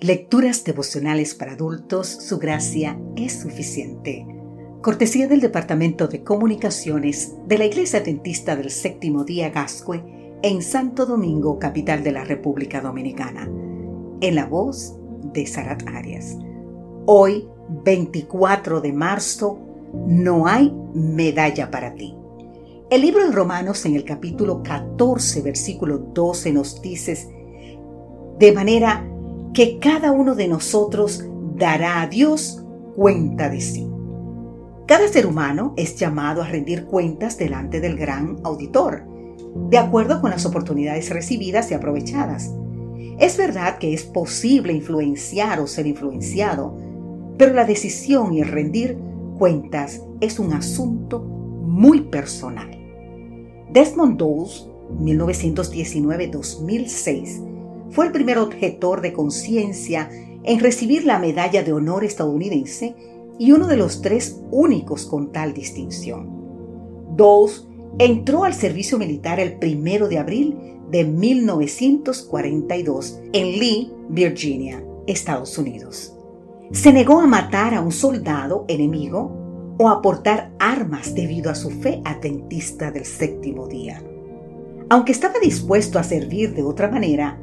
Lecturas devocionales para adultos, su gracia es suficiente. Cortesía del Departamento de Comunicaciones de la Iglesia Adventista del Séptimo Día Gascue en Santo Domingo, capital de la República Dominicana. En la voz de Sarat Arias. Hoy, 24 de marzo, no hay medalla para ti. El libro de Romanos en el capítulo 14, versículo 12 nos dice de manera que cada uno de nosotros dará a Dios cuenta de sí. Cada ser humano es llamado a rendir cuentas delante del gran auditor, de acuerdo con las oportunidades recibidas y aprovechadas. Es verdad que es posible influenciar o ser influenciado, pero la decisión y el rendir cuentas es un asunto muy personal. Desmond Doles, 1919-2006, fue el primer objetor de conciencia en recibir la medalla de honor estadounidense y uno de los tres únicos con tal distinción. Dawes entró al servicio militar el primero de abril de 1942 en Lee, Virginia, Estados Unidos. Se negó a matar a un soldado enemigo o a portar armas debido a su fe adventista del séptimo día. Aunque estaba dispuesto a servir de otra manera,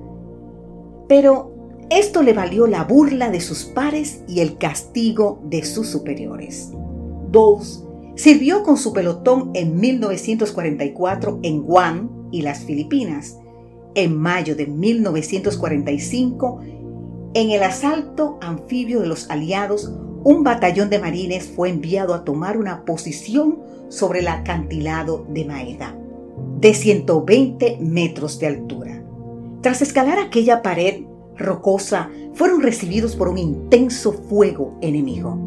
pero esto le valió la burla de sus pares y el castigo de sus superiores. Dawes sirvió con su pelotón en 1944 en Guam y las Filipinas. En mayo de 1945, en el asalto anfibio de los aliados, un batallón de marines fue enviado a tomar una posición sobre el acantilado de Maeda, de 120 metros de altura. Tras escalar aquella pared rocosa, fueron recibidos por un intenso fuego enemigo.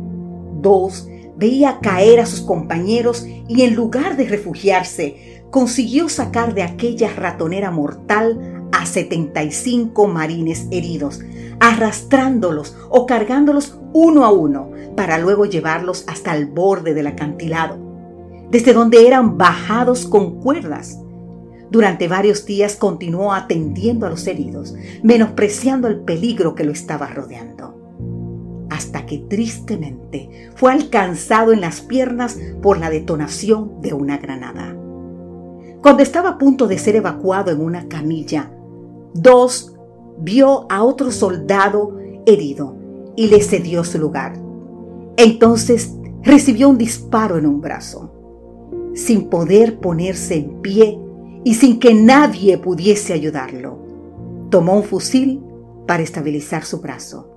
Dos veía caer a sus compañeros y en lugar de refugiarse, consiguió sacar de aquella ratonera mortal a 75 marines heridos, arrastrándolos o cargándolos uno a uno para luego llevarlos hasta el borde del acantilado, desde donde eran bajados con cuerdas durante varios días continuó atendiendo a los heridos, menospreciando el peligro que lo estaba rodeando, hasta que tristemente fue alcanzado en las piernas por la detonación de una granada. Cuando estaba a punto de ser evacuado en una camilla, Dos vio a otro soldado herido y le cedió su lugar. Entonces recibió un disparo en un brazo. Sin poder ponerse en pie, y sin que nadie pudiese ayudarlo, tomó un fusil para estabilizar su brazo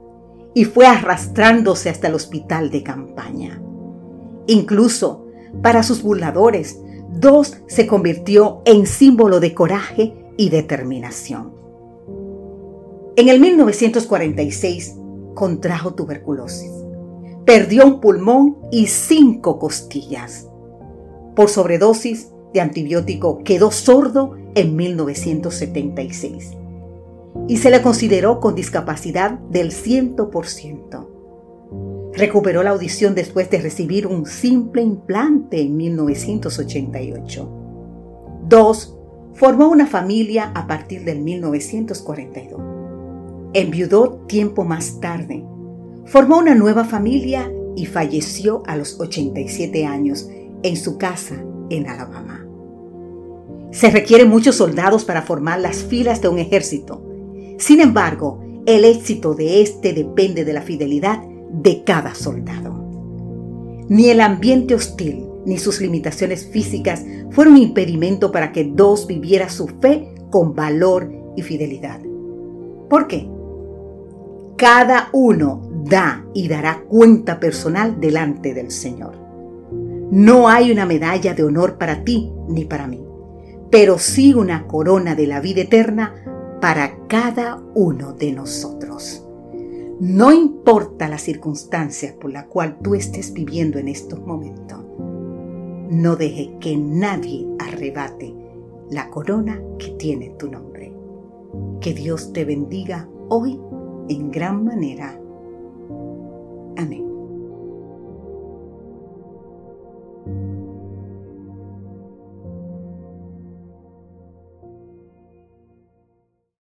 y fue arrastrándose hasta el hospital de campaña. Incluso para sus burladores, Dos se convirtió en símbolo de coraje y determinación. En el 1946 contrajo tuberculosis. Perdió un pulmón y cinco costillas. Por sobredosis de antibiótico quedó sordo en 1976 y se le consideró con discapacidad del 100%. Recuperó la audición después de recibir un simple implante en 1988. Dos, formó una familia a partir del 1942. Enviudó tiempo más tarde. Formó una nueva familia y falleció a los 87 años en su casa en Alabama. Se requieren muchos soldados para formar las filas de un ejército. Sin embargo, el éxito de este depende de la fidelidad de cada soldado. Ni el ambiente hostil ni sus limitaciones físicas fueron impedimento para que Dos viviera su fe con valor y fidelidad. ¿Por qué? Cada uno da y dará cuenta personal delante del Señor. No hay una medalla de honor para ti ni para mí pero sí una corona de la vida eterna para cada uno de nosotros. No importa las circunstancias por la cual tú estés viviendo en estos momentos, no deje que nadie arrebate la corona que tiene tu nombre. Que Dios te bendiga hoy en gran manera